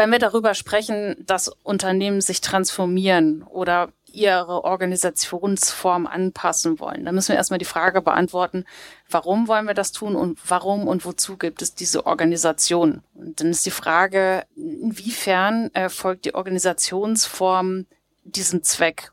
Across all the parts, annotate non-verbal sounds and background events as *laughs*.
Wenn wir darüber sprechen, dass Unternehmen sich transformieren oder ihre Organisationsform anpassen wollen, dann müssen wir erstmal die Frage beantworten, warum wollen wir das tun und warum und wozu gibt es diese Organisation? Und dann ist die Frage, inwiefern erfolgt die Organisationsform diesem Zweck?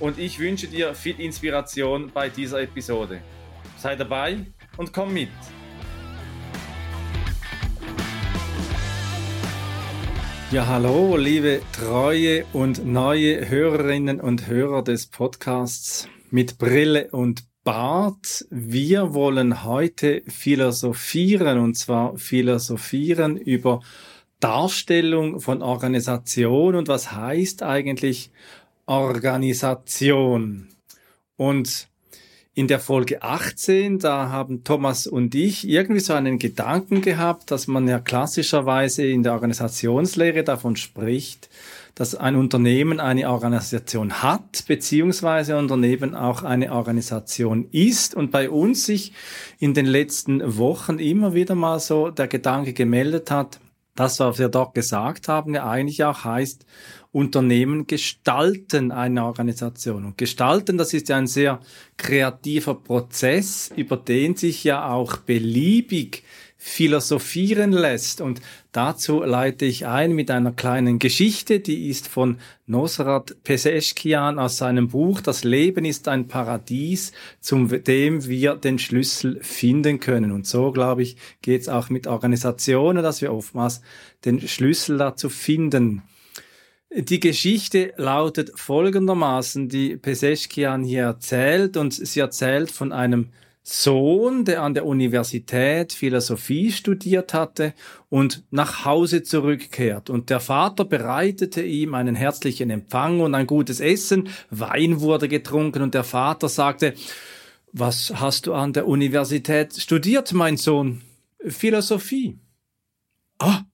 und ich wünsche dir viel Inspiration bei dieser Episode. Sei dabei und komm mit. Ja, hallo, liebe treue und neue Hörerinnen und Hörer des Podcasts mit Brille und Bart. Wir wollen heute philosophieren und zwar philosophieren über Darstellung von Organisation und was heißt eigentlich Organisation. Und in der Folge 18, da haben Thomas und ich irgendwie so einen Gedanken gehabt, dass man ja klassischerweise in der Organisationslehre davon spricht, dass ein Unternehmen eine Organisation hat, beziehungsweise ein Unternehmen auch eine Organisation ist und bei uns sich in den letzten Wochen immer wieder mal so der Gedanke gemeldet hat, das, was wir dort gesagt haben, ja eigentlich auch heißt, Unternehmen gestalten eine Organisation. Und gestalten, das ist ja ein sehr kreativer Prozess, über den sich ja auch beliebig philosophieren lässt. Und dazu leite ich ein mit einer kleinen Geschichte, die ist von Nosrat Peseschkian aus seinem Buch Das Leben ist ein Paradies, zum dem wir den Schlüssel finden können. Und so, glaube ich, geht es auch mit Organisationen, dass wir oftmals den Schlüssel dazu finden. Die Geschichte lautet folgendermaßen, die Peseschkian hier erzählt, und sie erzählt von einem Sohn, der an der Universität Philosophie studiert hatte und nach Hause zurückkehrt. Und der Vater bereitete ihm einen herzlichen Empfang und ein gutes Essen, Wein wurde getrunken und der Vater sagte, was hast du an der Universität studiert, mein Sohn? Philosophie. Ah,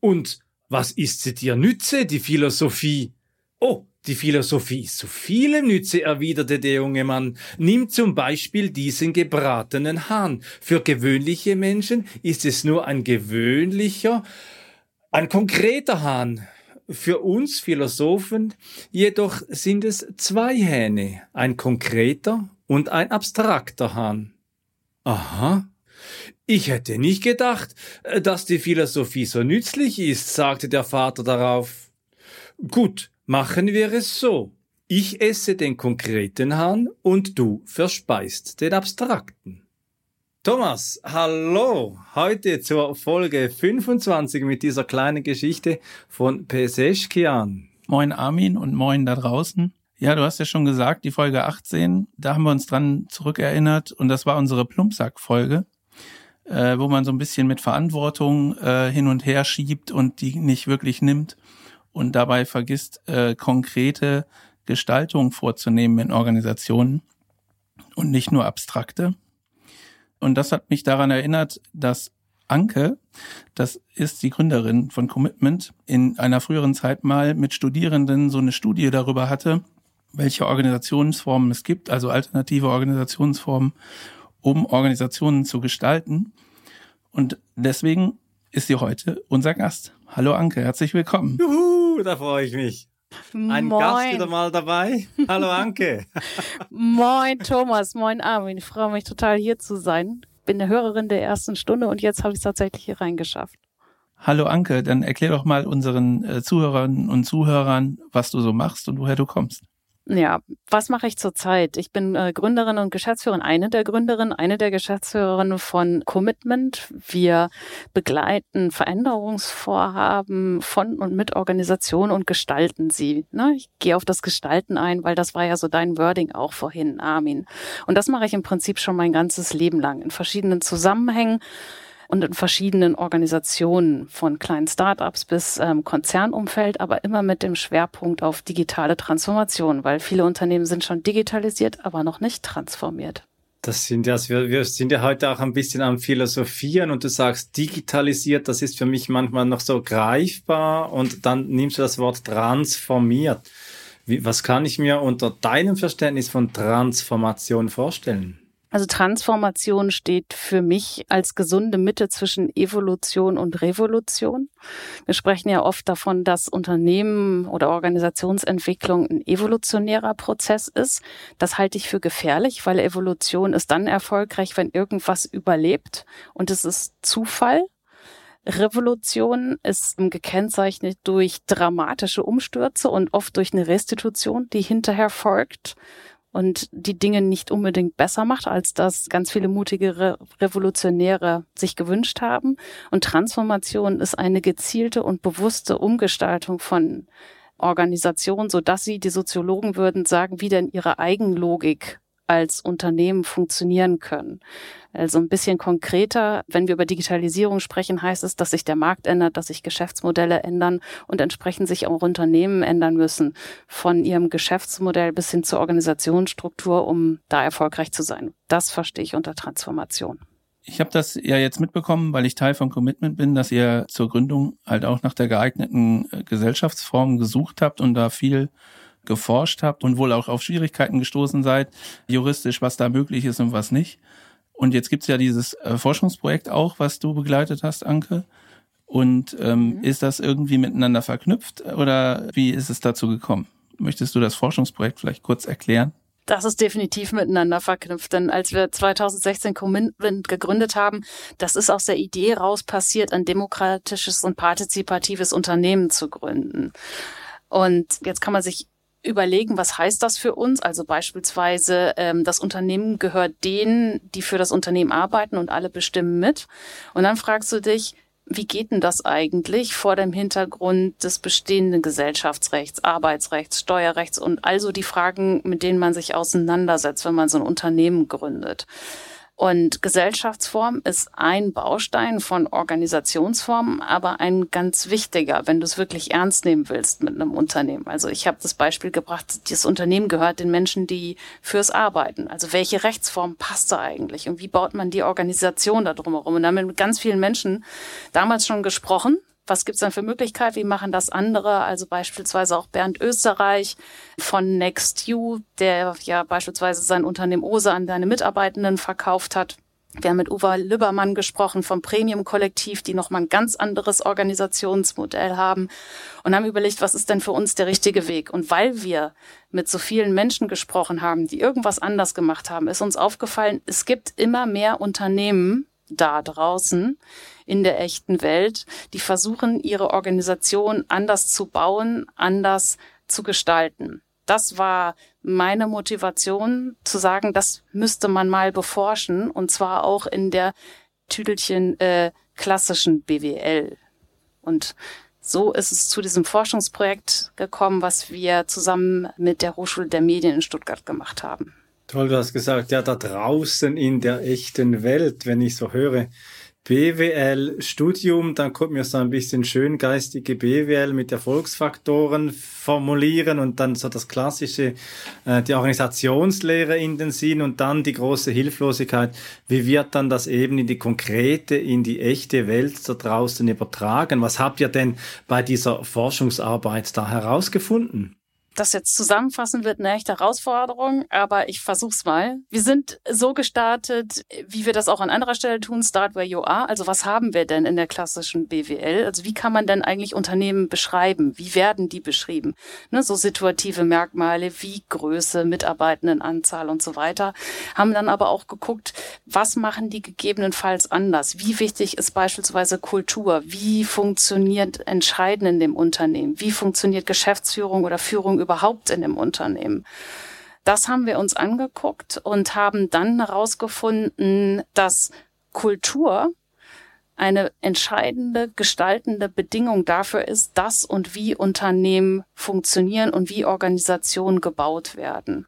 und was ist sie dir nütze, die Philosophie? Oh, die Philosophie ist zu vielem Nütze, erwiderte der junge Mann. Nimm zum Beispiel diesen gebratenen Hahn. Für gewöhnliche Menschen ist es nur ein gewöhnlicher, ein konkreter Hahn. Für uns Philosophen jedoch sind es zwei Hähne, ein konkreter und ein abstrakter Hahn. Aha. Ich hätte nicht gedacht, dass die Philosophie so nützlich ist, sagte der Vater darauf. Gut, Machen wir es so. Ich esse den konkreten Hahn und du verspeist den abstrakten. Thomas, hallo! Heute zur Folge 25 mit dieser kleinen Geschichte von Peseschkian. Moin Armin und moin da draußen. Ja, du hast ja schon gesagt, die Folge 18, da haben wir uns dran zurückerinnert und das war unsere Plumpsack-Folge, äh, wo man so ein bisschen mit Verantwortung äh, hin und her schiebt und die nicht wirklich nimmt und dabei vergisst, äh, konkrete Gestaltung vorzunehmen in Organisationen und nicht nur abstrakte. Und das hat mich daran erinnert, dass Anke, das ist die Gründerin von Commitment, in einer früheren Zeit mal mit Studierenden so eine Studie darüber hatte, welche Organisationsformen es gibt, also alternative Organisationsformen, um Organisationen zu gestalten. Und deswegen ist sie heute unser Gast. Hallo Anke, herzlich willkommen. Juhu, da freue ich mich. Ein moin. Gast wieder mal dabei. Hallo Anke. *laughs* moin Thomas, moin Armin. Ich freue mich total hier zu sein. Bin eine Hörerin der ersten Stunde und jetzt habe ich es tatsächlich hier reingeschafft. Hallo Anke, dann erklär doch mal unseren äh, Zuhörern und Zuhörern, was du so machst und woher du kommst. Ja, was mache ich zurzeit? Ich bin äh, Gründerin und Geschäftsführerin, eine der Gründerinnen, eine der Geschäftsführerinnen von Commitment. Wir begleiten Veränderungsvorhaben von und mit Organisationen und gestalten sie. Ne? Ich gehe auf das Gestalten ein, weil das war ja so dein Wording auch vorhin, Armin. Und das mache ich im Prinzip schon mein ganzes Leben lang in verschiedenen Zusammenhängen und in verschiedenen Organisationen, von kleinen Startups bis ähm, Konzernumfeld, aber immer mit dem Schwerpunkt auf digitale Transformation, weil viele Unternehmen sind schon digitalisiert, aber noch nicht transformiert. Das sind ja, wir, wir sind ja heute auch ein bisschen am Philosophieren und du sagst digitalisiert, das ist für mich manchmal noch so greifbar und dann nimmst du das Wort transformiert. Wie, was kann ich mir unter deinem Verständnis von Transformation vorstellen? Also Transformation steht für mich als gesunde Mitte zwischen Evolution und Revolution. Wir sprechen ja oft davon, dass Unternehmen oder Organisationsentwicklung ein evolutionärer Prozess ist. Das halte ich für gefährlich, weil Evolution ist dann erfolgreich, wenn irgendwas überlebt und es ist Zufall. Revolution ist gekennzeichnet durch dramatische Umstürze und oft durch eine Restitution, die hinterher folgt und die Dinge nicht unbedingt besser macht, als das ganz viele mutige Re Revolutionäre sich gewünscht haben. Und Transformation ist eine gezielte und bewusste Umgestaltung von Organisationen, so dass sie, die Soziologen würden sagen, wie denn ihre Eigenlogik als Unternehmen funktionieren können. Also ein bisschen konkreter, wenn wir über Digitalisierung sprechen, heißt es, dass sich der Markt ändert, dass sich Geschäftsmodelle ändern und entsprechend sich auch Unternehmen ändern müssen, von ihrem Geschäftsmodell bis hin zur Organisationsstruktur, um da erfolgreich zu sein. Das verstehe ich unter Transformation. Ich habe das ja jetzt mitbekommen, weil ich Teil von Commitment bin, dass ihr zur Gründung halt auch nach der geeigneten äh, Gesellschaftsform gesucht habt und da viel geforscht habt und wohl auch auf Schwierigkeiten gestoßen seid, juristisch, was da möglich ist und was nicht. Und jetzt gibt's ja dieses äh, Forschungsprojekt auch, was du begleitet hast, Anke. Und ähm, mhm. ist das irgendwie miteinander verknüpft oder wie ist es dazu gekommen? Möchtest du das Forschungsprojekt vielleicht kurz erklären? Das ist definitiv miteinander verknüpft, denn als wir 2016 Commitment gegründet haben, das ist aus der Idee raus passiert, ein demokratisches und partizipatives Unternehmen zu gründen. Und jetzt kann man sich überlegen, was heißt das für uns? Also beispielsweise, ähm, das Unternehmen gehört denen, die für das Unternehmen arbeiten und alle bestimmen mit. Und dann fragst du dich, wie geht denn das eigentlich vor dem Hintergrund des bestehenden Gesellschaftsrechts, Arbeitsrechts, Steuerrechts und also die Fragen, mit denen man sich auseinandersetzt, wenn man so ein Unternehmen gründet? Und Gesellschaftsform ist ein Baustein von Organisationsformen, aber ein ganz wichtiger, wenn du es wirklich ernst nehmen willst mit einem Unternehmen. Also ich habe das Beispiel gebracht, das Unternehmen gehört den Menschen, die fürs Arbeiten. Also welche Rechtsform passt da eigentlich und wie baut man die Organisation da drumherum? Und damit mit ganz vielen Menschen damals schon gesprochen, was gibt's dann für Möglichkeiten? Wie machen das andere? Also beispielsweise auch Bernd Österreich von NextU, der ja beispielsweise sein Unternehmen Ose an seine Mitarbeitenden verkauft hat. Wir haben mit Uwe Lübbermann gesprochen vom Premium-Kollektiv, die nochmal ein ganz anderes Organisationsmodell haben und haben überlegt, was ist denn für uns der richtige Weg? Und weil wir mit so vielen Menschen gesprochen haben, die irgendwas anders gemacht haben, ist uns aufgefallen, es gibt immer mehr Unternehmen da draußen, in der echten Welt, die versuchen, ihre Organisation anders zu bauen, anders zu gestalten. Das war meine Motivation zu sagen, das müsste man mal beforschen und zwar auch in der Tüdelchen äh, klassischen BWL. Und so ist es zu diesem Forschungsprojekt gekommen, was wir zusammen mit der Hochschule der Medien in Stuttgart gemacht haben. Toll, du hast gesagt, ja, da draußen in der echten Welt, wenn ich so höre, BWL-Studium, dann kommt mir so ein bisschen schön geistige BWL mit Erfolgsfaktoren formulieren und dann so das klassische, äh, die Organisationslehre in den Sinn und dann die große Hilflosigkeit. Wie wird dann das eben in die konkrete, in die echte Welt da draußen übertragen? Was habt ihr denn bei dieser Forschungsarbeit da herausgefunden? Das jetzt zusammenfassen wird eine echte Herausforderung, aber ich versuch's mal. Wir sind so gestartet, wie wir das auch an anderer Stelle tun, Start Where You Are. Also was haben wir denn in der klassischen BWL? Also wie kann man denn eigentlich Unternehmen beschreiben? Wie werden die beschrieben? Ne, so situative Merkmale wie Größe, Mitarbeitendenanzahl und so weiter. Haben dann aber auch geguckt, was machen die gegebenenfalls anders? Wie wichtig ist beispielsweise Kultur? Wie funktioniert Entscheiden in dem Unternehmen? Wie funktioniert Geschäftsführung oder Führung überhaupt in dem Unternehmen? Das haben wir uns angeguckt und haben dann herausgefunden, dass Kultur eine entscheidende gestaltende Bedingung dafür ist, dass und wie Unternehmen funktionieren und wie Organisationen gebaut werden.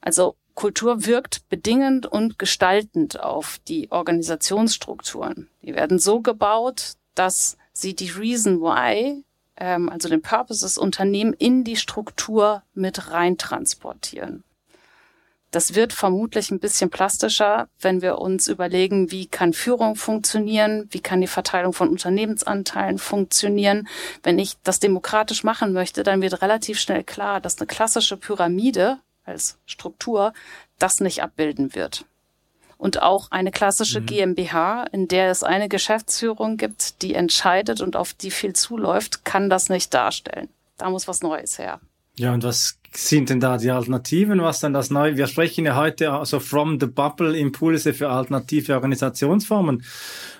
Also Kultur wirkt bedingend und gestaltend auf die Organisationsstrukturen. Die werden so gebaut, dass sie die Reason Why, ähm, also den Purpose des Unternehmens, in die Struktur mit rein transportieren. Das wird vermutlich ein bisschen plastischer, wenn wir uns überlegen, wie kann Führung funktionieren, wie kann die Verteilung von Unternehmensanteilen funktionieren. Wenn ich das demokratisch machen möchte, dann wird relativ schnell klar, dass eine klassische Pyramide als Struktur das nicht abbilden wird. Und auch eine klassische mhm. GmbH, in der es eine Geschäftsführung gibt, die entscheidet und auf die viel zuläuft, kann das nicht darstellen. Da muss was Neues her. Ja, und was sind denn da die Alternativen? Was denn das Neue? Wir sprechen ja heute also from the bubble Impulse für alternative Organisationsformen.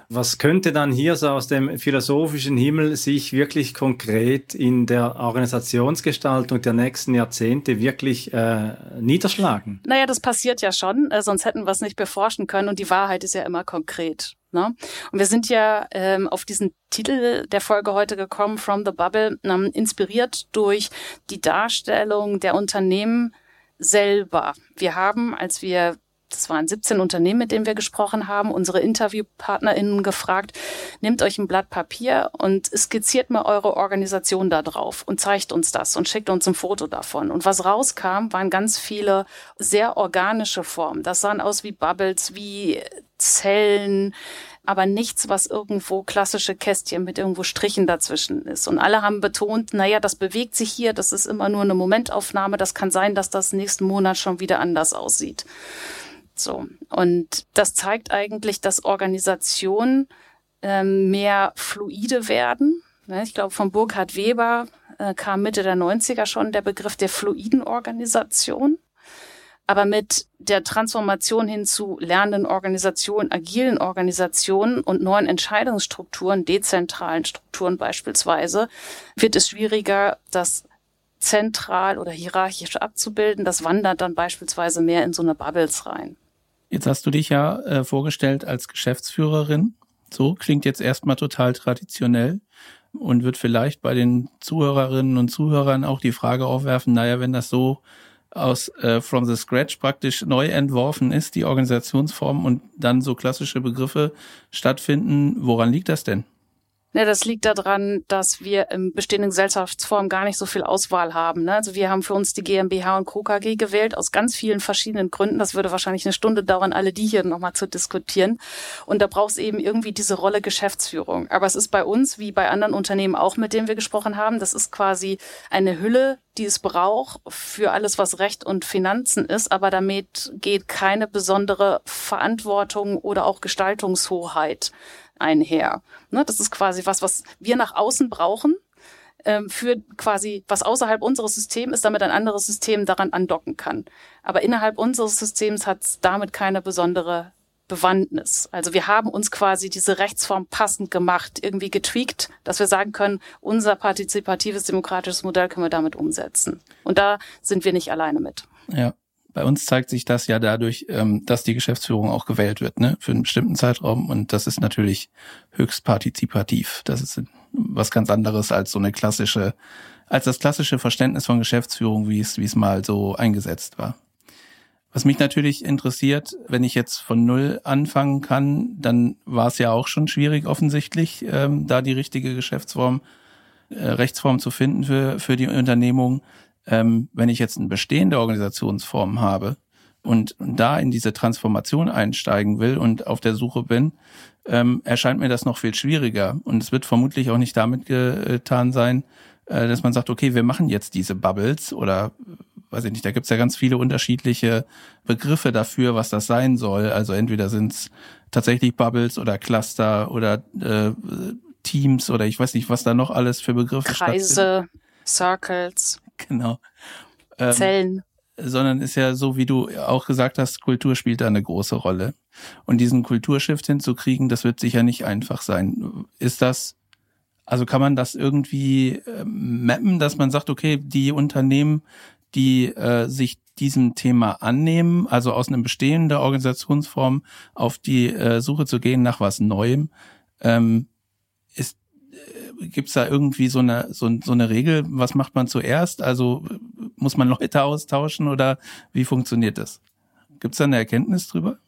Was könnte dann hier so aus dem philosophischen Himmel sich wirklich konkret in der Organisationsgestaltung der nächsten Jahrzehnte wirklich äh, niederschlagen? Naja, das passiert ja schon, äh, sonst hätten wir es nicht beforschen können und die Wahrheit ist ja immer konkret. Ne? Und wir sind ja ähm, auf diesen Titel der Folge heute gekommen, From the Bubble, ähm, inspiriert durch die Darstellung der Unternehmen selber. Wir haben, als wir das waren 17 Unternehmen, mit denen wir gesprochen haben, unsere InterviewpartnerInnen gefragt, nehmt euch ein Blatt Papier und skizziert mal eure Organisation da drauf und zeigt uns das und schickt uns ein Foto davon. Und was rauskam, waren ganz viele sehr organische Formen. Das sahen aus wie Bubbles, wie Zellen, aber nichts, was irgendwo klassische Kästchen mit irgendwo Strichen dazwischen ist. Und alle haben betont, naja, das bewegt sich hier, das ist immer nur eine Momentaufnahme, das kann sein, dass das nächsten Monat schon wieder anders aussieht. So. Und das zeigt eigentlich, dass Organisationen ähm, mehr fluide werden. Ne, ich glaube, von Burkhard Weber äh, kam Mitte der 90er schon der Begriff der fluiden Organisation. Aber mit der Transformation hin zu lernenden Organisationen, agilen Organisationen und neuen Entscheidungsstrukturen, dezentralen Strukturen beispielsweise, wird es schwieriger, das zentral oder hierarchisch abzubilden. Das wandert dann beispielsweise mehr in so eine Bubbles rein. Jetzt hast du dich ja äh, vorgestellt als Geschäftsführerin. So klingt jetzt erstmal total traditionell und wird vielleicht bei den Zuhörerinnen und Zuhörern auch die Frage aufwerfen, naja, wenn das so aus äh, from the scratch praktisch neu entworfen ist, die Organisationsform und dann so klassische Begriffe stattfinden, woran liegt das denn? Ne, das liegt daran, dass wir im bestehenden Gesellschaftsform gar nicht so viel Auswahl haben. Ne? Also wir haben für uns die GmbH und Co. KG gewählt, aus ganz vielen verschiedenen Gründen. Das würde wahrscheinlich eine Stunde dauern, alle die hier nochmal zu diskutieren. Und da braucht es eben irgendwie diese Rolle Geschäftsführung. Aber es ist bei uns, wie bei anderen Unternehmen auch, mit denen wir gesprochen haben, das ist quasi eine Hülle, die es braucht für alles, was Recht und Finanzen ist. Aber damit geht keine besondere Verantwortung oder auch Gestaltungshoheit einher. Ne, das ist quasi was, was wir nach außen brauchen ähm, für quasi, was außerhalb unseres Systems ist, damit ein anderes System daran andocken kann. Aber innerhalb unseres Systems hat es damit keine besondere Bewandtnis. Also wir haben uns quasi diese Rechtsform passend gemacht, irgendwie getweakt, dass wir sagen können, unser partizipatives demokratisches Modell können wir damit umsetzen. Und da sind wir nicht alleine mit. Ja. Bei uns zeigt sich das ja dadurch, ähm, dass die Geschäftsführung auch gewählt wird, ne, für einen bestimmten Zeitraum. Und das ist natürlich höchst partizipativ. Das ist was ganz anderes als so eine klassische, als das klassische Verständnis von Geschäftsführung, wie es, wie es mal so eingesetzt war. Was mich natürlich interessiert, wenn ich jetzt von Null anfangen kann, dann war es ja auch schon schwierig offensichtlich, ähm, da die richtige Geschäftsform, äh, Rechtsform zu finden für, für die Unternehmung ähm, wenn ich jetzt eine bestehende Organisationsform habe und da in diese Transformation einsteigen will und auf der Suche bin, ähm, erscheint mir das noch viel schwieriger. Und es wird vermutlich auch nicht damit getan sein, äh, dass man sagt, okay, wir machen jetzt diese Bubbles oder weiß ich nicht, da gibt's ja ganz viele unterschiedliche Begriffe dafür, was das sein soll. Also entweder sind's tatsächlich Bubbles oder Cluster oder äh, Teams oder ich weiß nicht, was da noch alles für Begriffe Kreise, Circles. *laughs* genau. Ähm, Zellen. Sondern ist ja so, wie du auch gesagt hast, Kultur spielt da eine große Rolle. Und diesen Kulturshift hinzukriegen, das wird sicher nicht einfach sein. Ist das, also kann man das irgendwie äh, mappen, dass man sagt, okay, die Unternehmen, die äh, sich diesem Thema annehmen, also aus einem bestehenden Organisationsform auf die äh, Suche zu gehen nach was Neuem, ähm, Gibt es da irgendwie so eine, so, so eine Regel? Was macht man zuerst? Also muss man Leute austauschen oder wie funktioniert das? Gibt es da eine Erkenntnis drüber?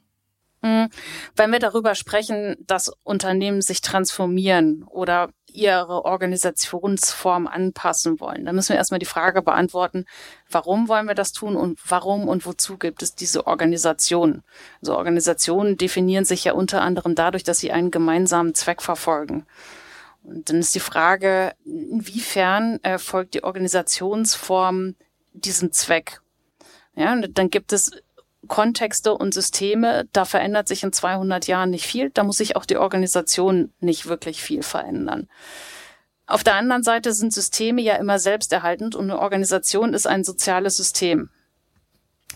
Hm, wenn wir darüber sprechen, dass Unternehmen sich transformieren oder ihre Organisationsform anpassen wollen, dann müssen wir erstmal die Frage beantworten, warum wollen wir das tun und warum und wozu gibt es diese Organisationen? Also Organisationen definieren sich ja unter anderem dadurch, dass sie einen gemeinsamen Zweck verfolgen. Und dann ist die Frage, inwiefern äh, folgt die Organisationsform diesem Zweck? Ja, und dann gibt es Kontexte und Systeme, da verändert sich in 200 Jahren nicht viel, da muss sich auch die Organisation nicht wirklich viel verändern. Auf der anderen Seite sind Systeme ja immer selbsterhaltend und eine Organisation ist ein soziales System.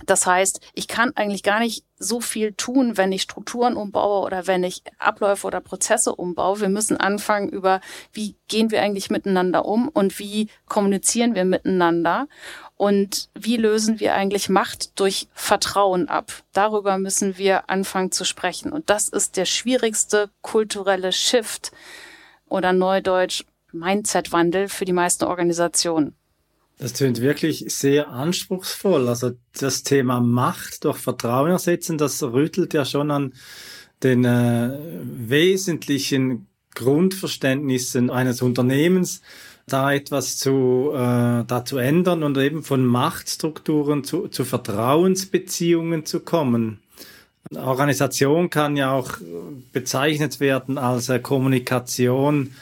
Das heißt, ich kann eigentlich gar nicht so viel tun, wenn ich Strukturen umbaue oder wenn ich Abläufe oder Prozesse umbaue. Wir müssen anfangen über, wie gehen wir eigentlich miteinander um und wie kommunizieren wir miteinander und wie lösen wir eigentlich Macht durch Vertrauen ab. Darüber müssen wir anfangen zu sprechen. Und das ist der schwierigste kulturelle Shift oder neudeutsch Mindset-Wandel für die meisten Organisationen. Das tönt wirklich sehr anspruchsvoll. Also das Thema Macht durch Vertrauen ersetzen, das rüttelt ja schon an den äh, wesentlichen Grundverständnissen eines Unternehmens, da etwas zu, äh, da zu ändern und eben von Machtstrukturen zu, zu Vertrauensbeziehungen zu kommen. Organisation kann ja auch bezeichnet werden als äh, Kommunikation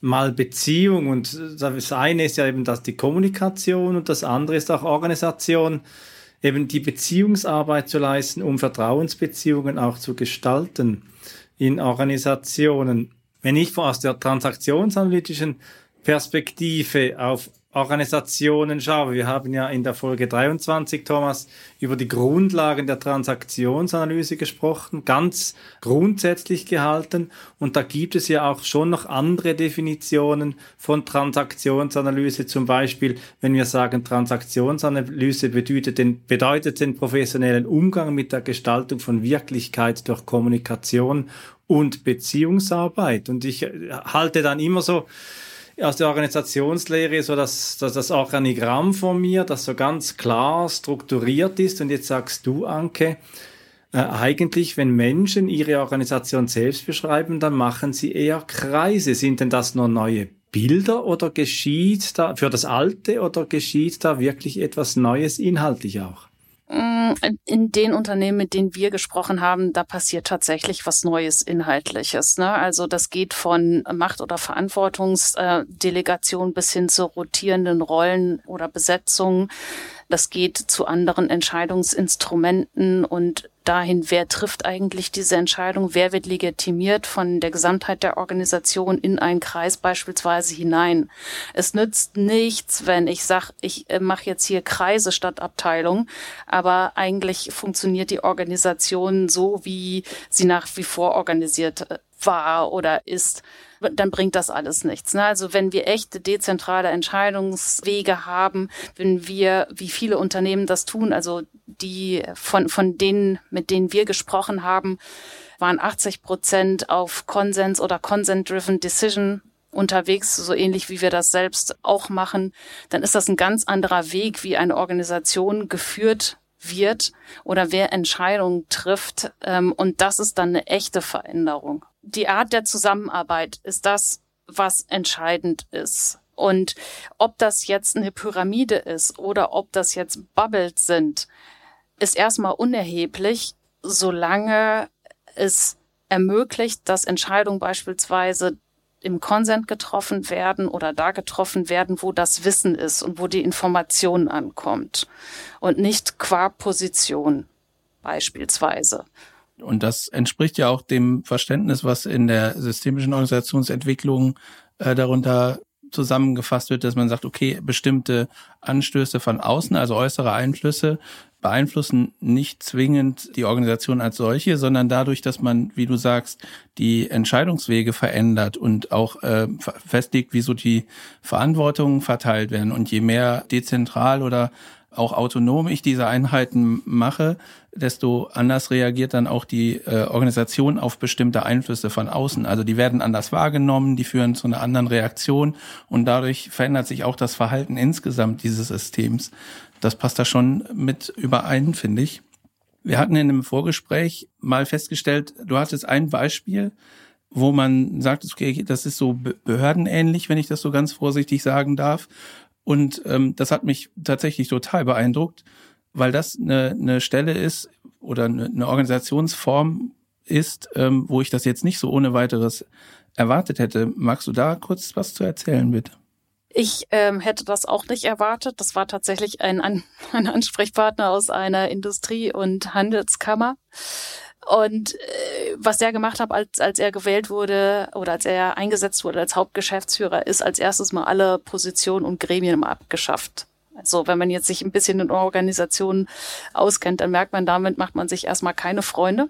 mal Beziehung und das eine ist ja eben das die Kommunikation und das andere ist auch Organisation, eben die Beziehungsarbeit zu leisten, um Vertrauensbeziehungen auch zu gestalten in Organisationen. Wenn ich aus der transaktionsanalytischen Perspektive auf Organisationen schaue. Wir haben ja in der Folge 23, Thomas, über die Grundlagen der Transaktionsanalyse gesprochen, ganz grundsätzlich gehalten. Und da gibt es ja auch schon noch andere Definitionen von Transaktionsanalyse. Zum Beispiel, wenn wir sagen, Transaktionsanalyse bedeutet den, bedeutet den professionellen Umgang mit der Gestaltung von Wirklichkeit durch Kommunikation und Beziehungsarbeit. Und ich halte dann immer so, aus der Organisationslehre so das, das, das Organigramm von mir, das so ganz klar strukturiert ist. Und jetzt sagst du, Anke, äh, eigentlich, wenn Menschen ihre Organisation selbst beschreiben, dann machen sie eher Kreise. Sind denn das nur neue Bilder oder geschieht da für das Alte oder geschieht da wirklich etwas Neues inhaltlich auch? Mm, in den Unternehmen, mit denen wir gesprochen haben, da passiert tatsächlich was Neues Inhaltliches. Ne? Also das geht von Macht- oder Verantwortungsdelegation bis hin zu rotierenden Rollen oder Besetzungen. Das geht zu anderen Entscheidungsinstrumenten und dahin, wer trifft eigentlich diese Entscheidung, wer wird legitimiert von der Gesamtheit der Organisation in einen Kreis beispielsweise hinein. Es nützt nichts, wenn ich sage, ich äh, mache jetzt hier Kreise statt Abteilung, aber eigentlich funktioniert die Organisation so, wie sie nach wie vor organisiert äh, war oder ist dann bringt das alles nichts. Ne? Also wenn wir echte dezentrale Entscheidungswege haben, wenn wir, wie viele Unternehmen das tun, also die von, von denen, mit denen wir gesprochen haben, waren 80 Prozent auf Konsens oder Consent-Driven Decision unterwegs, so ähnlich wie wir das selbst auch machen, dann ist das ein ganz anderer Weg, wie eine Organisation geführt wird oder wer Entscheidungen trifft. Ähm, und das ist dann eine echte Veränderung die Art der Zusammenarbeit ist das, was entscheidend ist. Und ob das jetzt eine Pyramide ist oder ob das jetzt Bubbles sind, ist erstmal unerheblich, solange es ermöglicht, dass Entscheidungen beispielsweise im Konsent getroffen werden oder da getroffen werden, wo das Wissen ist und wo die Information ankommt und nicht qua Position beispielsweise. Und das entspricht ja auch dem Verständnis, was in der systemischen Organisationsentwicklung äh, darunter zusammengefasst wird, dass man sagt, okay, bestimmte Anstöße von außen, also äußere Einflüsse, beeinflussen nicht zwingend die Organisation als solche, sondern dadurch, dass man, wie du sagst, die Entscheidungswege verändert und auch äh, festlegt, wie so die Verantwortungen verteilt werden. Und je mehr dezentral oder auch autonom ich diese Einheiten mache, desto anders reagiert dann auch die äh, Organisation auf bestimmte Einflüsse von außen. Also die werden anders wahrgenommen, die führen zu einer anderen Reaktion und dadurch verändert sich auch das Verhalten insgesamt dieses Systems. Das passt da schon mit überein, finde ich. Wir hatten in einem Vorgespräch mal festgestellt, du hattest ein Beispiel, wo man sagt, okay, das ist so behördenähnlich, wenn ich das so ganz vorsichtig sagen darf. Und ähm, das hat mich tatsächlich total beeindruckt, weil das eine, eine Stelle ist oder eine, eine Organisationsform ist, ähm, wo ich das jetzt nicht so ohne weiteres erwartet hätte. Magst du da kurz was zu erzählen, bitte? Ich ähm, hätte das auch nicht erwartet. Das war tatsächlich ein, ein *laughs* Ansprechpartner aus einer Industrie- und Handelskammer. Und äh, was er gemacht hat, als, als er gewählt wurde oder als er eingesetzt wurde als Hauptgeschäftsführer, ist als erstes mal alle Positionen und Gremien abgeschafft. Also wenn man jetzt sich ein bisschen in Organisationen auskennt, dann merkt man, damit macht man sich erstmal keine Freunde.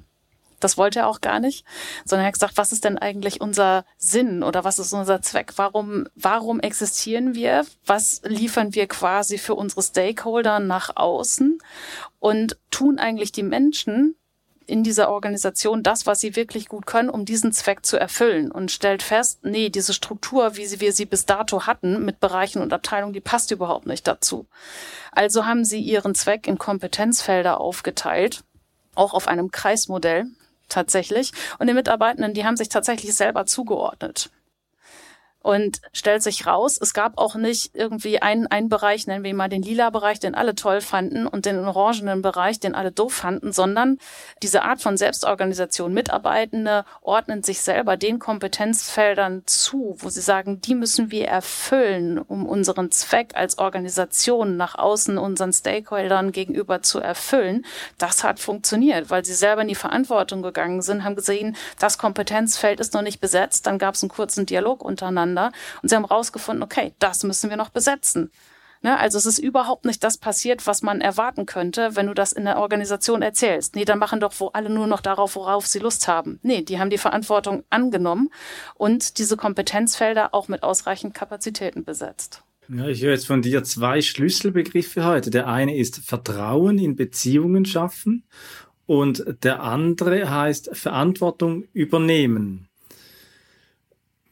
Das wollte er auch gar nicht, sondern er hat gesagt, was ist denn eigentlich unser Sinn oder was ist unser Zweck? Warum, warum existieren wir? Was liefern wir quasi für unsere Stakeholder nach außen? Und tun eigentlich die Menschen in dieser Organisation das, was sie wirklich gut können, um diesen Zweck zu erfüllen und stellt fest, nee, diese Struktur, wie wir sie bis dato hatten, mit Bereichen und Abteilungen, die passt überhaupt nicht dazu. Also haben sie ihren Zweck in Kompetenzfelder aufgeteilt, auch auf einem Kreismodell tatsächlich. Und die Mitarbeitenden, die haben sich tatsächlich selber zugeordnet. Und stellt sich raus, es gab auch nicht irgendwie einen, einen Bereich, nennen wir mal den lila Bereich, den alle toll fanden und den orangenen Bereich, den alle doof fanden, sondern diese Art von Selbstorganisation. Mitarbeitende ordnen sich selber den Kompetenzfeldern zu, wo sie sagen, die müssen wir erfüllen, um unseren Zweck als Organisation nach außen unseren Stakeholdern gegenüber zu erfüllen. Das hat funktioniert, weil sie selber in die Verantwortung gegangen sind, haben gesehen, das Kompetenzfeld ist noch nicht besetzt. Dann gab es einen kurzen Dialog untereinander miteinander und sie haben rausgefunden, okay, das müssen wir noch besetzen. Ne, also es ist überhaupt nicht das passiert, was man erwarten könnte, wenn du das in der Organisation erzählst. Nee, dann machen doch wo alle nur noch darauf, worauf sie Lust haben. Nee, die haben die Verantwortung angenommen und diese Kompetenzfelder auch mit ausreichend Kapazitäten besetzt. Ja, ich höre jetzt von dir zwei Schlüsselbegriffe heute. Der eine ist Vertrauen in Beziehungen schaffen und der andere heißt Verantwortung übernehmen.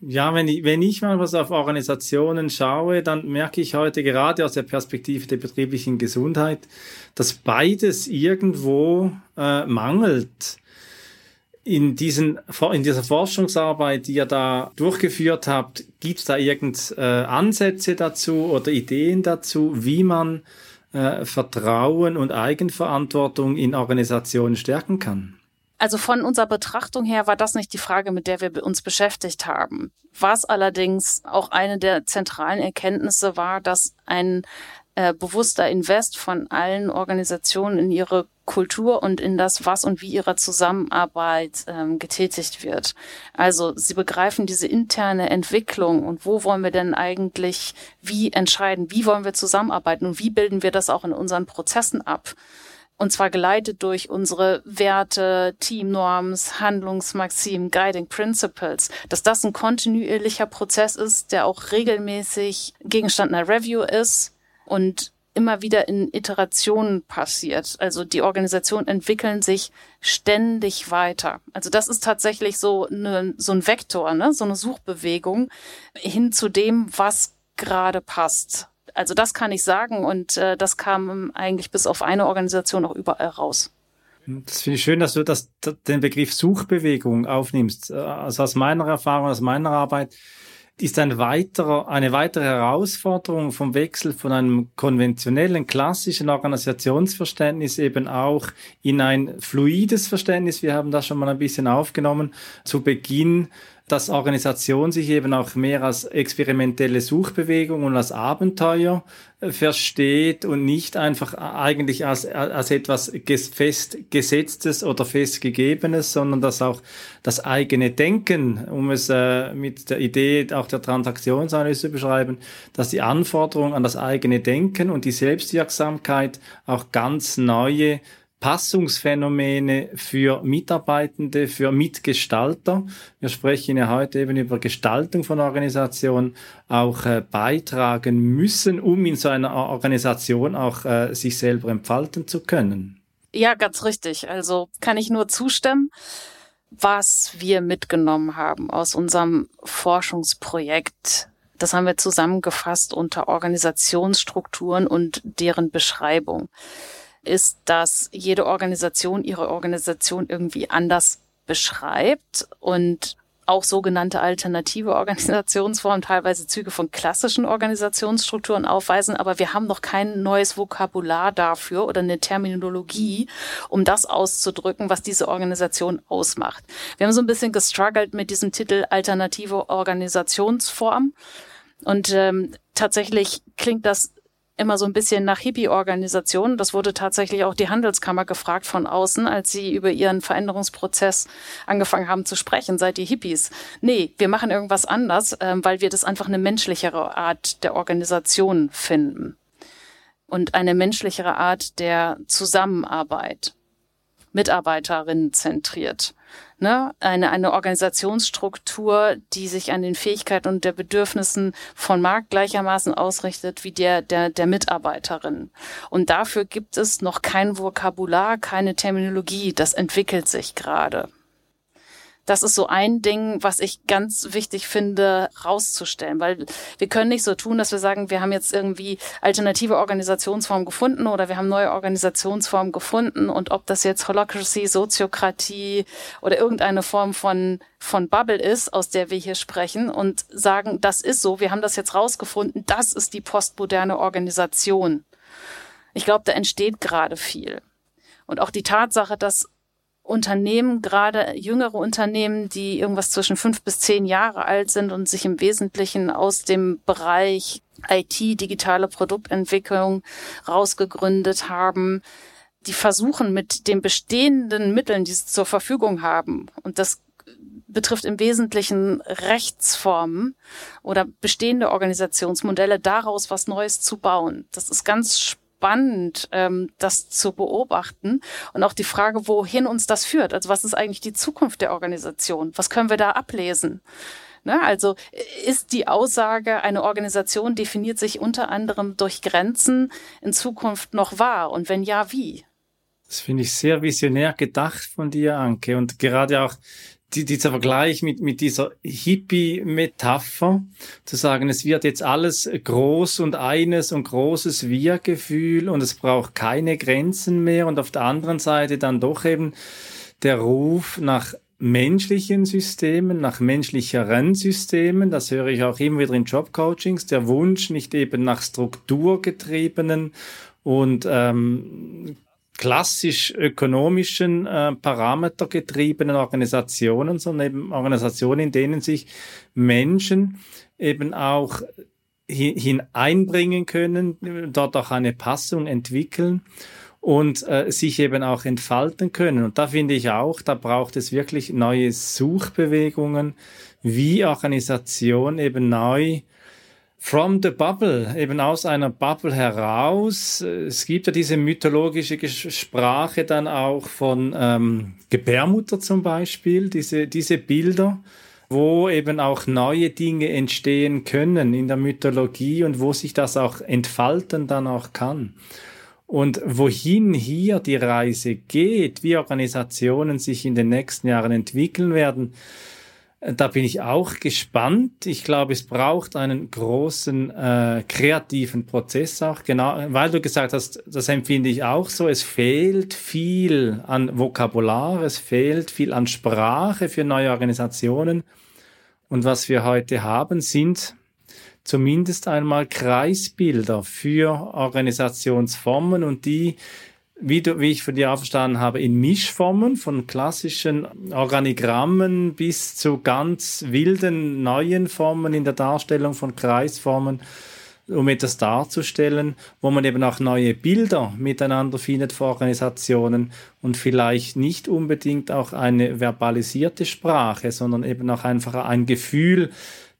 Ja, wenn ich, wenn ich mal was auf Organisationen schaue, dann merke ich heute gerade aus der Perspektive der betrieblichen Gesundheit, dass beides irgendwo äh, mangelt. In, diesen, in dieser Forschungsarbeit, die ihr da durchgeführt habt, gibt es da irgend äh, Ansätze dazu oder Ideen dazu, wie man äh, Vertrauen und Eigenverantwortung in Organisationen stärken kann? Also von unserer Betrachtung her war das nicht die Frage, mit der wir uns beschäftigt haben. Was allerdings auch eine der zentralen Erkenntnisse war, dass ein äh, bewusster Invest von allen Organisationen in ihre Kultur und in das, was und wie ihre Zusammenarbeit ähm, getätigt wird. Also sie begreifen diese interne Entwicklung und wo wollen wir denn eigentlich wie entscheiden, wie wollen wir zusammenarbeiten und wie bilden wir das auch in unseren Prozessen ab. Und zwar geleitet durch unsere Werte, Teamnorms, Handlungsmaximen, Guiding Principles, dass das ein kontinuierlicher Prozess ist, der auch regelmäßig Gegenstand einer Review ist und immer wieder in Iterationen passiert. Also die Organisationen entwickeln sich ständig weiter. Also das ist tatsächlich so, eine, so ein Vektor, ne? so eine Suchbewegung hin zu dem, was gerade passt. Also das kann ich sagen und äh, das kam eigentlich bis auf eine Organisation auch überall raus. Das finde ich schön, dass du das, den Begriff Suchbewegung aufnimmst. Also aus meiner Erfahrung, aus meiner Arbeit ist ein weiterer, eine weitere Herausforderung vom Wechsel von einem konventionellen, klassischen Organisationsverständnis eben auch in ein fluides Verständnis. Wir haben das schon mal ein bisschen aufgenommen. Zu Beginn dass Organisation sich eben auch mehr als experimentelle Suchbewegung und als Abenteuer äh, versteht und nicht einfach eigentlich als, als etwas festgesetztes oder festgegebenes, sondern dass auch das eigene Denken, um es äh, mit der Idee auch der Transaktionsanalyse zu beschreiben, dass die Anforderung an das eigene Denken und die Selbstwirksamkeit auch ganz neue Passungsphänomene für Mitarbeitende, für Mitgestalter. Wir sprechen ja heute eben über Gestaltung von Organisationen, auch äh, beitragen müssen, um in so einer Organisation auch äh, sich selber entfalten zu können. Ja, ganz richtig. Also kann ich nur zustimmen. Was wir mitgenommen haben aus unserem Forschungsprojekt, das haben wir zusammengefasst unter Organisationsstrukturen und deren Beschreibung. Ist, dass jede Organisation ihre Organisation irgendwie anders beschreibt und auch sogenannte alternative Organisationsformen, teilweise Züge von klassischen Organisationsstrukturen aufweisen, aber wir haben noch kein neues Vokabular dafür oder eine Terminologie, um das auszudrücken, was diese Organisation ausmacht. Wir haben so ein bisschen gestruggelt mit diesem Titel alternative Organisationsform. Und ähm, tatsächlich klingt das immer so ein bisschen nach Hippie-Organisationen. Das wurde tatsächlich auch die Handelskammer gefragt von außen, als sie über ihren Veränderungsprozess angefangen haben zu sprechen. Seid ihr Hippies? Nee, wir machen irgendwas anders, ähm, weil wir das einfach eine menschlichere Art der Organisation finden. Und eine menschlichere Art der Zusammenarbeit. Mitarbeiterinnen zentriert ne, eine, eine Organisationsstruktur, die sich an den Fähigkeiten und der Bedürfnissen von Markt gleichermaßen ausrichtet wie der, der, der Mitarbeiterin. Und dafür gibt es noch kein Vokabular, keine Terminologie. Das entwickelt sich gerade. Das ist so ein Ding, was ich ganz wichtig finde, rauszustellen, weil wir können nicht so tun, dass wir sagen, wir haben jetzt irgendwie alternative Organisationsformen gefunden oder wir haben neue Organisationsformen gefunden und ob das jetzt Holocracy, Soziokratie oder irgendeine Form von, von Bubble ist, aus der wir hier sprechen und sagen, das ist so, wir haben das jetzt rausgefunden, das ist die postmoderne Organisation. Ich glaube, da entsteht gerade viel. Und auch die Tatsache, dass Unternehmen, gerade jüngere Unternehmen, die irgendwas zwischen fünf bis zehn Jahre alt sind und sich im Wesentlichen aus dem Bereich IT, digitale Produktentwicklung rausgegründet haben, die versuchen mit den bestehenden Mitteln, die sie zur Verfügung haben, und das betrifft im Wesentlichen Rechtsformen oder bestehende Organisationsmodelle, daraus was Neues zu bauen. Das ist ganz spannend spannend, ähm, das zu beobachten und auch die Frage, wohin uns das führt. Also was ist eigentlich die Zukunft der Organisation? Was können wir da ablesen? Ne? Also ist die Aussage, eine Organisation definiert sich unter anderem durch Grenzen in Zukunft noch wahr? Und wenn ja, wie? Das finde ich sehr visionär gedacht von dir, Anke. Und gerade auch die, dieser Vergleich mit, mit dieser Hippie-Metapher, zu sagen, es wird jetzt alles groß und eines und großes Wir-Gefühl und es braucht keine Grenzen mehr und auf der anderen Seite dann doch eben der Ruf nach menschlichen Systemen, nach menschlicheren Systemen, das höre ich auch immer wieder in Jobcoachings, der Wunsch nicht eben nach strukturgetriebenen und ähm, klassisch ökonomischen äh, Parameter getriebenen Organisationen, sondern eben Organisationen, in denen sich Menschen eben auch hineinbringen können, dort auch eine Passung entwickeln und äh, sich eben auch entfalten können. Und da finde ich auch, da braucht es wirklich neue Suchbewegungen, wie Organisation eben neu From the Bubble, eben aus einer Bubble heraus. Es gibt ja diese mythologische Sprache dann auch von ähm, Gebärmutter zum Beispiel, diese, diese Bilder, wo eben auch neue Dinge entstehen können in der Mythologie und wo sich das auch entfalten dann auch kann. Und wohin hier die Reise geht, wie Organisationen sich in den nächsten Jahren entwickeln werden, da bin ich auch gespannt. Ich glaube, es braucht einen großen äh, kreativen Prozess auch, genau, weil du gesagt hast, das empfinde ich auch so. Es fehlt viel an Vokabular, es fehlt viel an Sprache für neue Organisationen. Und was wir heute haben, sind zumindest einmal Kreisbilder für Organisationsformen und die wie, du, wie ich von dir verstanden habe, in Mischformen von klassischen Organigrammen bis zu ganz wilden neuen Formen in der Darstellung von Kreisformen, um etwas darzustellen, wo man eben auch neue Bilder miteinander findet für Organisationen und vielleicht nicht unbedingt auch eine verbalisierte Sprache, sondern eben auch einfach ein Gefühl,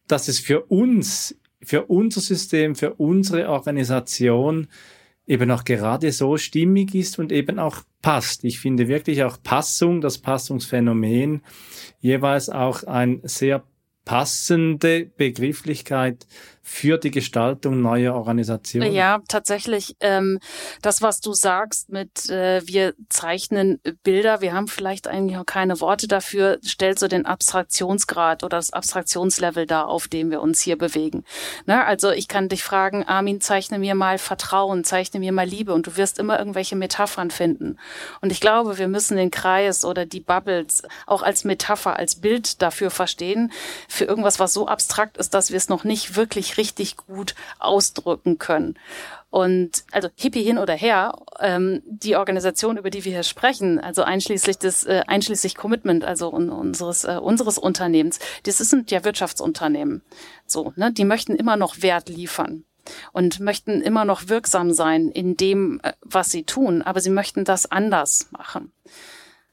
dass es für uns, für unser System, für unsere Organisation eben auch gerade so stimmig ist und eben auch passt. Ich finde wirklich auch Passung, das Passungsphänomen, jeweils auch ein sehr passende Begrifflichkeit für die Gestaltung neuer Organisationen? Ja, tatsächlich. Ähm, das, was du sagst mit, äh, wir zeichnen Bilder, wir haben vielleicht eigentlich noch keine Worte dafür, stellt so den Abstraktionsgrad oder das Abstraktionslevel dar, auf dem wir uns hier bewegen. Ne? Also ich kann dich fragen, Armin, zeichne mir mal Vertrauen, zeichne mir mal Liebe und du wirst immer irgendwelche Metaphern finden. Und ich glaube, wir müssen den Kreis oder die Bubbles auch als Metapher, als Bild dafür verstehen, für irgendwas, was so abstrakt ist, dass wir es noch nicht wirklich richtig gut ausdrücken können. Und also Hippie hin oder her, ähm, die Organisation, über die wir hier sprechen, also einschließlich des, äh, einschließlich Commitment, also un unseres äh, unseres Unternehmens, das sind ja Wirtschaftsunternehmen. So, ne, die möchten immer noch Wert liefern und möchten immer noch wirksam sein in dem, äh, was sie tun, aber sie möchten das anders machen.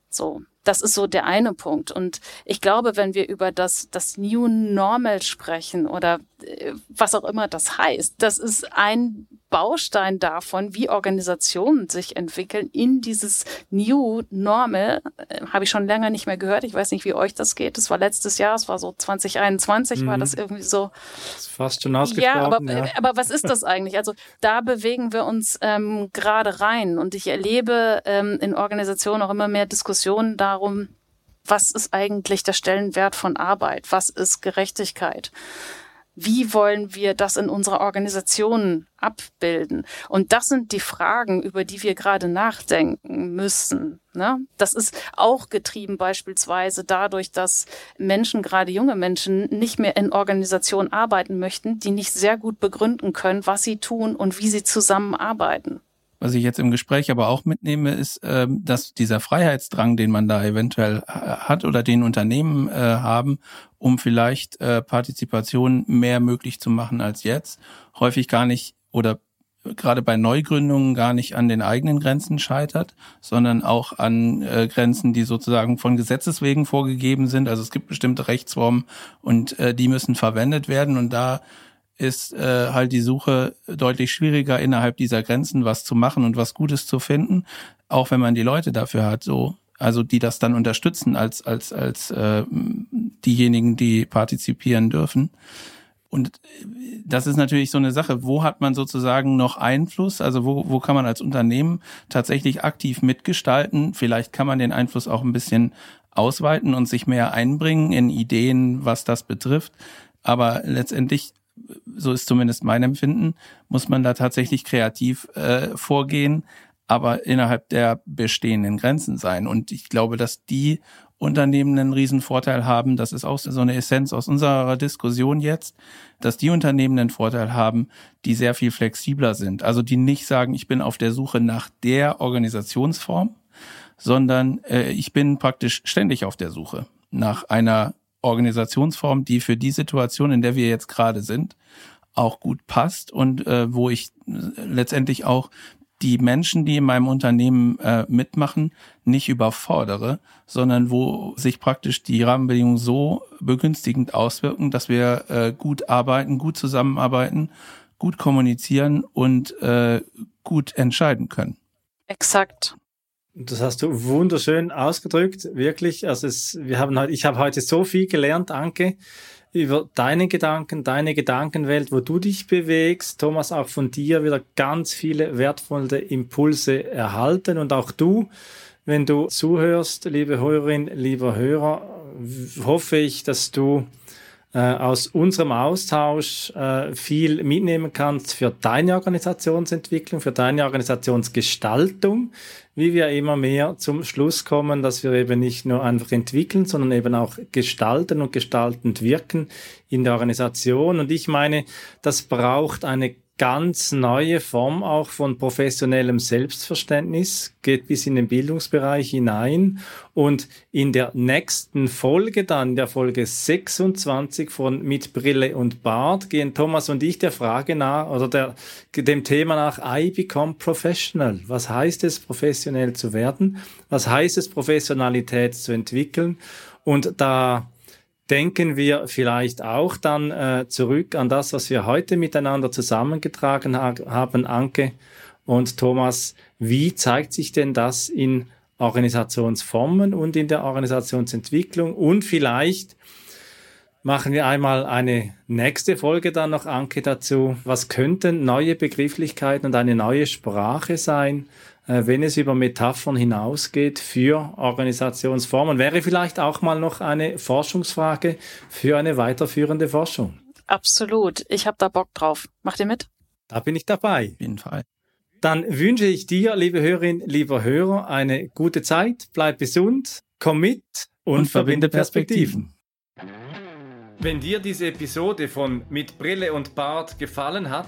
So. Das ist so der eine Punkt. Und ich glaube, wenn wir über das, das New Normal sprechen oder äh, was auch immer das heißt, das ist ein Baustein davon, wie Organisationen sich entwickeln in dieses New Normal. Äh, Habe ich schon länger nicht mehr gehört. Ich weiß nicht, wie euch das geht. Das war letztes Jahr, es war so 2021, mhm. war das irgendwie so. Das ist fast schon ausgesprochen. Ja, aber, ja. aber was ist das eigentlich? Also da bewegen wir uns ähm, gerade rein und ich erlebe ähm, in Organisationen auch immer mehr Diskussionen darum, was ist eigentlich der Stellenwert von Arbeit? Was ist Gerechtigkeit? Wie wollen wir das in unserer Organisation abbilden? Und das sind die Fragen, über die wir gerade nachdenken müssen. Ne? Das ist auch getrieben beispielsweise dadurch, dass Menschen, gerade junge Menschen, nicht mehr in Organisationen arbeiten möchten, die nicht sehr gut begründen können, was sie tun und wie sie zusammenarbeiten. Was ich jetzt im Gespräch aber auch mitnehme, ist, ähm, dass dieser Freiheitsdrang, den man da eventuell hat oder den Unternehmen äh, haben, um vielleicht äh, Partizipation mehr möglich zu machen als jetzt, häufig gar nicht oder gerade bei Neugründungen gar nicht an den eigenen Grenzen scheitert, sondern auch an äh, Grenzen, die sozusagen von Gesetzes wegen vorgegeben sind. Also es gibt bestimmte Rechtsformen und äh, die müssen verwendet werden und da ist äh, halt die Suche deutlich schwieriger innerhalb dieser Grenzen was zu machen und was Gutes zu finden, auch wenn man die Leute dafür hat, so also die das dann unterstützen als als als äh, diejenigen, die partizipieren dürfen. Und das ist natürlich so eine Sache, wo hat man sozusagen noch Einfluss? Also wo, wo kann man als Unternehmen tatsächlich aktiv mitgestalten? Vielleicht kann man den Einfluss auch ein bisschen ausweiten und sich mehr einbringen in Ideen, was das betrifft. Aber letztendlich so ist zumindest mein Empfinden, muss man da tatsächlich kreativ äh, vorgehen, aber innerhalb der bestehenden Grenzen sein. Und ich glaube, dass die Unternehmen einen Riesenvorteil haben, das ist auch so eine Essenz aus unserer Diskussion jetzt, dass die Unternehmen einen Vorteil haben, die sehr viel flexibler sind. Also die nicht sagen, ich bin auf der Suche nach der Organisationsform, sondern äh, ich bin praktisch ständig auf der Suche nach einer Organisationsform, die für die Situation, in der wir jetzt gerade sind, auch gut passt und äh, wo ich letztendlich auch die Menschen, die in meinem Unternehmen äh, mitmachen, nicht überfordere, sondern wo sich praktisch die Rahmenbedingungen so begünstigend auswirken, dass wir äh, gut arbeiten, gut zusammenarbeiten, gut kommunizieren und äh, gut entscheiden können. Exakt. Das hast du wunderschön ausgedrückt, wirklich. Also es, wir haben heute, ich habe heute so viel gelernt, Anke, über deine Gedanken, deine Gedankenwelt, wo du dich bewegst. Thomas, auch von dir wieder ganz viele wertvolle Impulse erhalten und auch du, wenn du zuhörst, liebe Hörerin, lieber Hörer, hoffe ich, dass du äh, aus unserem Austausch äh, viel mitnehmen kannst für deine Organisationsentwicklung, für deine Organisationsgestaltung, wie wir immer mehr zum Schluss kommen, dass wir eben nicht nur einfach entwickeln, sondern eben auch gestalten und gestaltend wirken in der Organisation. Und ich meine, das braucht eine ganz neue Form auch von professionellem Selbstverständnis, geht bis in den Bildungsbereich hinein. Und in der nächsten Folge, dann der Folge 26 von Mit Brille und Bart, gehen Thomas und ich der Frage nach, oder der, dem Thema nach, I become professional. Was heißt es, professionell zu werden? Was heißt es, Professionalität zu entwickeln? Und da denken wir vielleicht auch dann äh, zurück an das, was wir heute miteinander zusammengetragen ha haben, Anke und Thomas. Wie zeigt sich denn das in Organisationsformen und in der Organisationsentwicklung und vielleicht machen wir einmal eine nächste Folge dann noch, Anke, dazu. Was könnten neue Begrifflichkeiten und eine neue Sprache sein, wenn es über Metaphern hinausgeht für Organisationsformen? Wäre vielleicht auch mal noch eine Forschungsfrage für eine weiterführende Forschung. Absolut. Ich habe da Bock drauf. Macht ihr mit? Da bin ich dabei. Auf jeden Fall. Dann wünsche ich dir, liebe Hörerin, lieber Hörer, eine gute Zeit. Bleib gesund, komm mit und, und verbinde Perspektiven. Wenn dir diese Episode von Mit Brille und Bart gefallen hat,